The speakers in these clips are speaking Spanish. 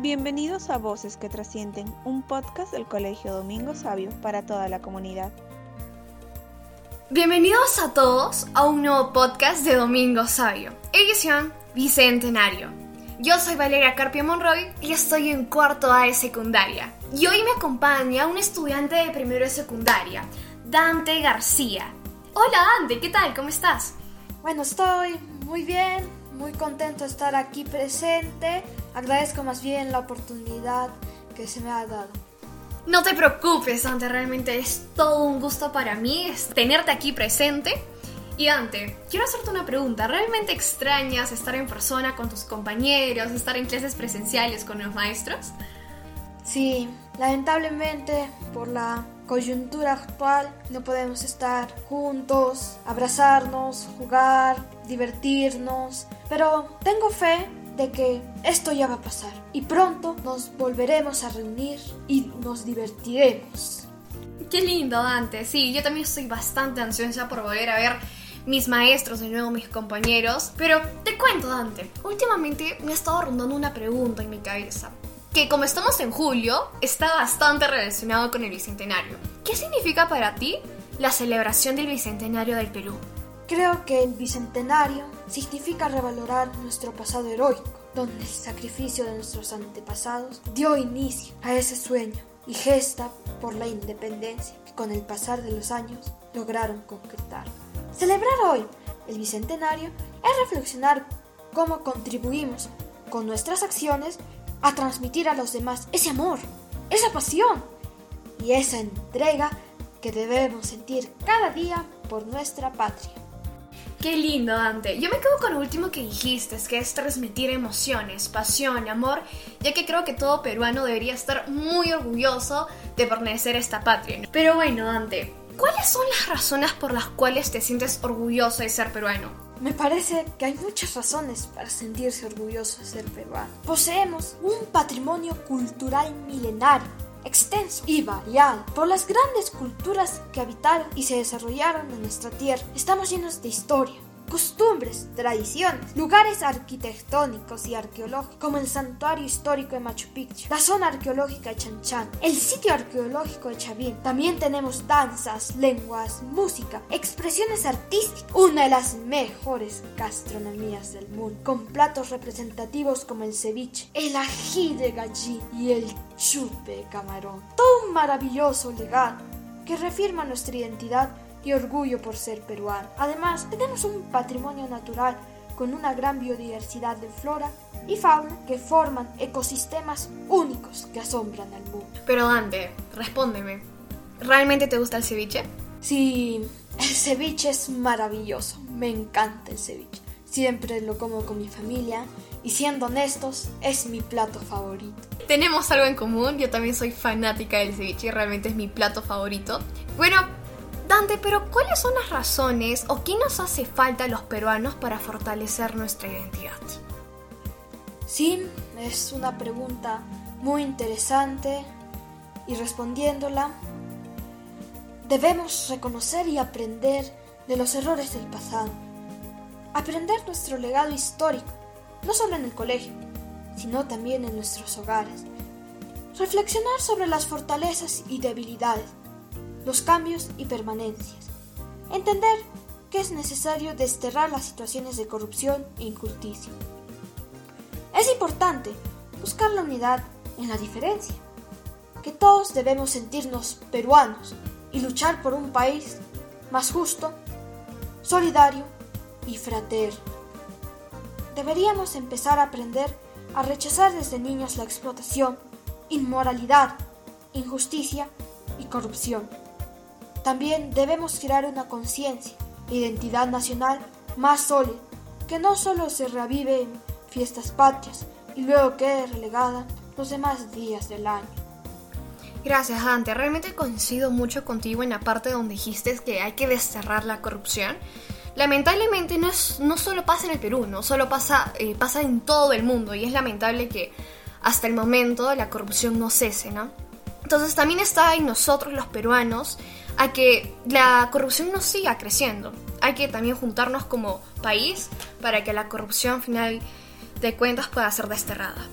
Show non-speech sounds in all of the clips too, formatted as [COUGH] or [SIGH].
Bienvenidos a Voces que Trascienden, un podcast del Colegio Domingo Sabio para toda la comunidad. Bienvenidos a todos a un nuevo podcast de Domingo Sabio, edición Bicentenario. Yo soy Valeria Carpio Monroy y estoy en cuarto A de secundaria. Y hoy me acompaña un estudiante de primero de secundaria, Dante García. Hola Dante, ¿qué tal? ¿Cómo estás? Bueno, estoy muy bien, muy contento de estar aquí presente. Agradezco más bien la oportunidad que se me ha dado. No te preocupes, Dante, realmente es todo un gusto para mí tenerte aquí presente. Y Dante, quiero hacerte una pregunta. ¿Realmente extrañas estar en persona con tus compañeros, estar en clases presenciales con los maestros? Sí, lamentablemente por la coyuntura actual no podemos estar juntos, abrazarnos, jugar, divertirnos, pero tengo fe de que esto ya va a pasar y pronto nos volveremos a reunir y nos divertiremos. Qué lindo, Dante. Sí, yo también estoy bastante ansiosa por volver a ver mis maestros, de nuevo mis compañeros. Pero te cuento, Dante, últimamente me ha estado rondando una pregunta en mi cabeza. Que como estamos en julio, está bastante relacionado con el Bicentenario. ¿Qué significa para ti la celebración del Bicentenario del Perú? Creo que el Bicentenario significa revalorar nuestro pasado heroico, donde el sacrificio de nuestros antepasados dio inicio a ese sueño y gesta por la independencia que con el pasar de los años lograron concretar. Celebrar hoy el Bicentenario es reflexionar cómo contribuimos con nuestras acciones a transmitir a los demás ese amor, esa pasión y esa entrega que debemos sentir cada día por nuestra patria. Qué lindo, Dante. Yo me quedo con lo último que dijiste, que es transmitir emociones, pasión, amor, ya que creo que todo peruano debería estar muy orgulloso de pertenecer a esta patria. Pero bueno, Dante, ¿cuáles son las razones por las cuales te sientes orgulloso de ser peruano? Me parece que hay muchas razones para sentirse orgulloso de ser peruano. Poseemos un patrimonio cultural milenario extenso y variado por las grandes culturas que habitaron y se desarrollaron en nuestra tierra. Estamos llenos de historia, costumbres, tradiciones, lugares arquitectónicos y arqueológicos, como el santuario histórico de Machu Picchu, la zona arqueológica de Chan el sitio arqueológico de Chavín. También tenemos danzas, lenguas, música, expresiones artísticas, una de las mejores gastronomías del mundo, con platos representativos como el ceviche, el ají de gallina y el chupe de camarón. Todo un maravilloso legado que reafirma nuestra identidad y orgullo por ser peruano. Además, tenemos un patrimonio natural con una gran biodiversidad de flora y fauna que forman ecosistemas únicos que asombran al mundo. Pero Dante, respóndeme, ¿realmente te gusta el ceviche? Sí, el ceviche es maravilloso, me encanta el ceviche. Siempre lo como con mi familia y siendo honestos, es mi plato favorito. Tenemos algo en común, yo también soy fanática del ceviche realmente es mi plato favorito. Bueno, Dante, pero ¿cuáles son las razones o qué nos hace falta a los peruanos para fortalecer nuestra identidad? Sí, es una pregunta muy interesante y respondiéndola, debemos reconocer y aprender de los errores del pasado. Aprender nuestro legado histórico, no solo en el colegio, sino también en nuestros hogares. Reflexionar sobre las fortalezas y debilidades los cambios y permanencias. Entender que es necesario desterrar las situaciones de corrupción e injusticia. Es importante buscar la unidad en la diferencia, que todos debemos sentirnos peruanos y luchar por un país más justo, solidario y fraterno. Deberíamos empezar a aprender a rechazar desde niños la explotación, inmoralidad, injusticia y corrupción. También debemos crear una conciencia, identidad nacional más sólida, que no solo se revive en fiestas patrias y luego quede relegada los demás días del año. Gracias, Dante. Realmente coincido mucho contigo en la parte donde dijiste que hay que desterrar la corrupción. Lamentablemente no, es, no solo pasa en el Perú, no solo pasa, eh, pasa en todo el mundo y es lamentable que hasta el momento la corrupción no cese, ¿no? Entonces también está en nosotros los peruanos a que la corrupción no siga creciendo. Hay que también juntarnos como país para que la corrupción final de cuentas pueda ser desterrada.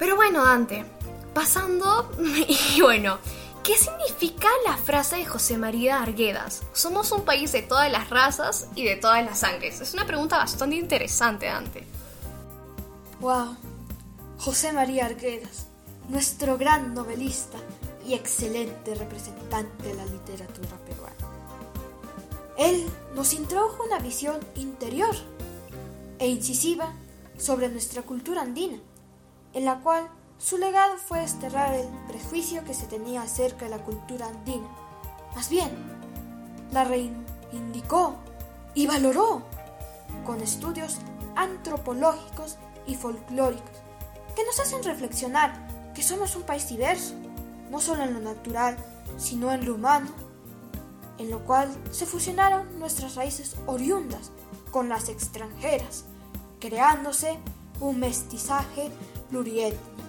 Pero bueno, Dante, pasando, [LAUGHS] y bueno, ¿qué significa la frase de José María Arguedas? Somos un país de todas las razas y de todas las sangres. Es una pregunta bastante interesante, Dante. Wow, José María Arguedas, nuestro gran novelista y excelente representante de la literatura peruana. Él nos introdujo una visión interior e incisiva sobre nuestra cultura andina, en la cual su legado fue desterrar el prejuicio que se tenía acerca de la cultura andina. Más bien, la reivindicó y valoró con estudios antropológicos y folclóricos que nos hacen reflexionar que somos un país diverso, no solo en lo natural, sino en lo humano, en lo cual se fusionaron nuestras raíces oriundas con las extranjeras, creándose un mestizaje pluriétnico.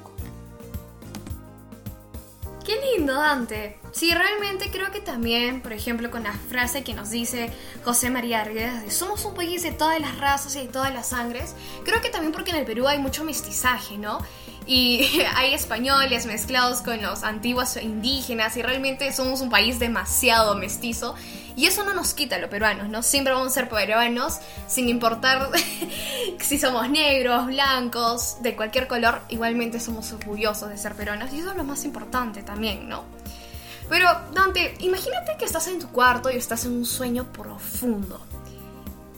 Qué lindo, Dante. Sí, realmente creo que también, por ejemplo, con la frase que nos dice José María Arguedas de somos un país de todas las razas y de todas las sangres, creo que también porque en el Perú hay mucho mestizaje, ¿no? Y [LAUGHS] hay españoles mezclados con los antiguos indígenas y realmente somos un país demasiado mestizo y eso no nos quita a los peruanos, ¿no? Siempre vamos a ser peruanos sin importar [LAUGHS] si somos negros, blancos, de cualquier color, igualmente somos orgullosos de ser peruanos y eso es lo más importante también, ¿no? Pero Dante, imagínate que estás en tu cuarto y estás en un sueño profundo.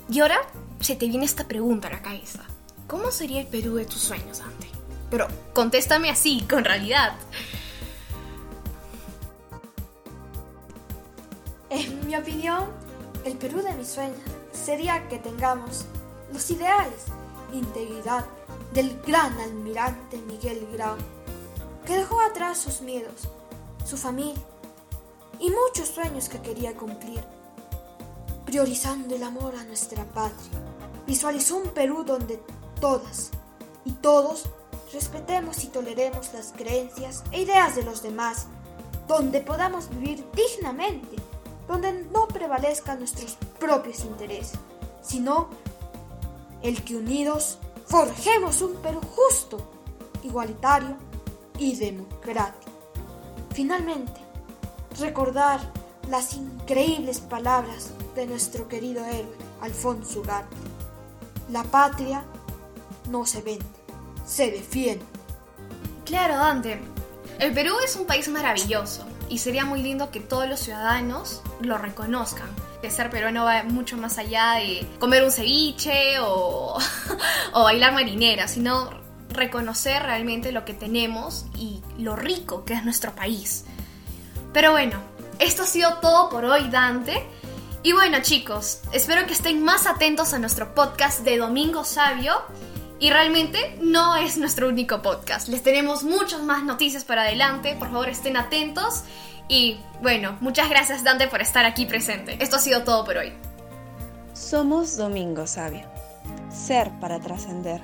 Y ahora se te viene esta pregunta a la cabeza. ¿Cómo sería el Perú de tus sueños, Dante? Pero contéstame así, con realidad. En mi opinión, el Perú de mis sueños sería que tengamos los ideales de integridad del gran almirante Miguel Grau, que dejó atrás sus miedos, su familia y muchos sueños que quería cumplir. Priorizando el amor a nuestra patria, visualizó un Perú donde todas y todos respetemos y toleremos las creencias e ideas de los demás, donde podamos vivir dignamente, donde no prevalezcan nuestros propios intereses, sino el que unidos forjemos un Perú justo, igualitario y democrático. Finalmente, recordar las increíbles palabras de nuestro querido héroe Alfonso Ugarte. La patria no se vende, se defiende. Claro, Dante. El Perú es un país maravilloso y sería muy lindo que todos los ciudadanos lo reconozcan. Que ser peruano va mucho más allá de comer un ceviche o, [LAUGHS] o bailar marinera, sino reconocer realmente lo que tenemos y lo rico que es nuestro país. Pero bueno, esto ha sido todo por hoy, Dante. Y bueno, chicos, espero que estén más atentos a nuestro podcast de Domingo Sabio. Y realmente no es nuestro único podcast. Les tenemos muchas más noticias para adelante. Por favor, estén atentos. Y bueno, muchas gracias Dante por estar aquí presente. Esto ha sido todo por hoy. Somos Domingo Sabio. Ser para trascender.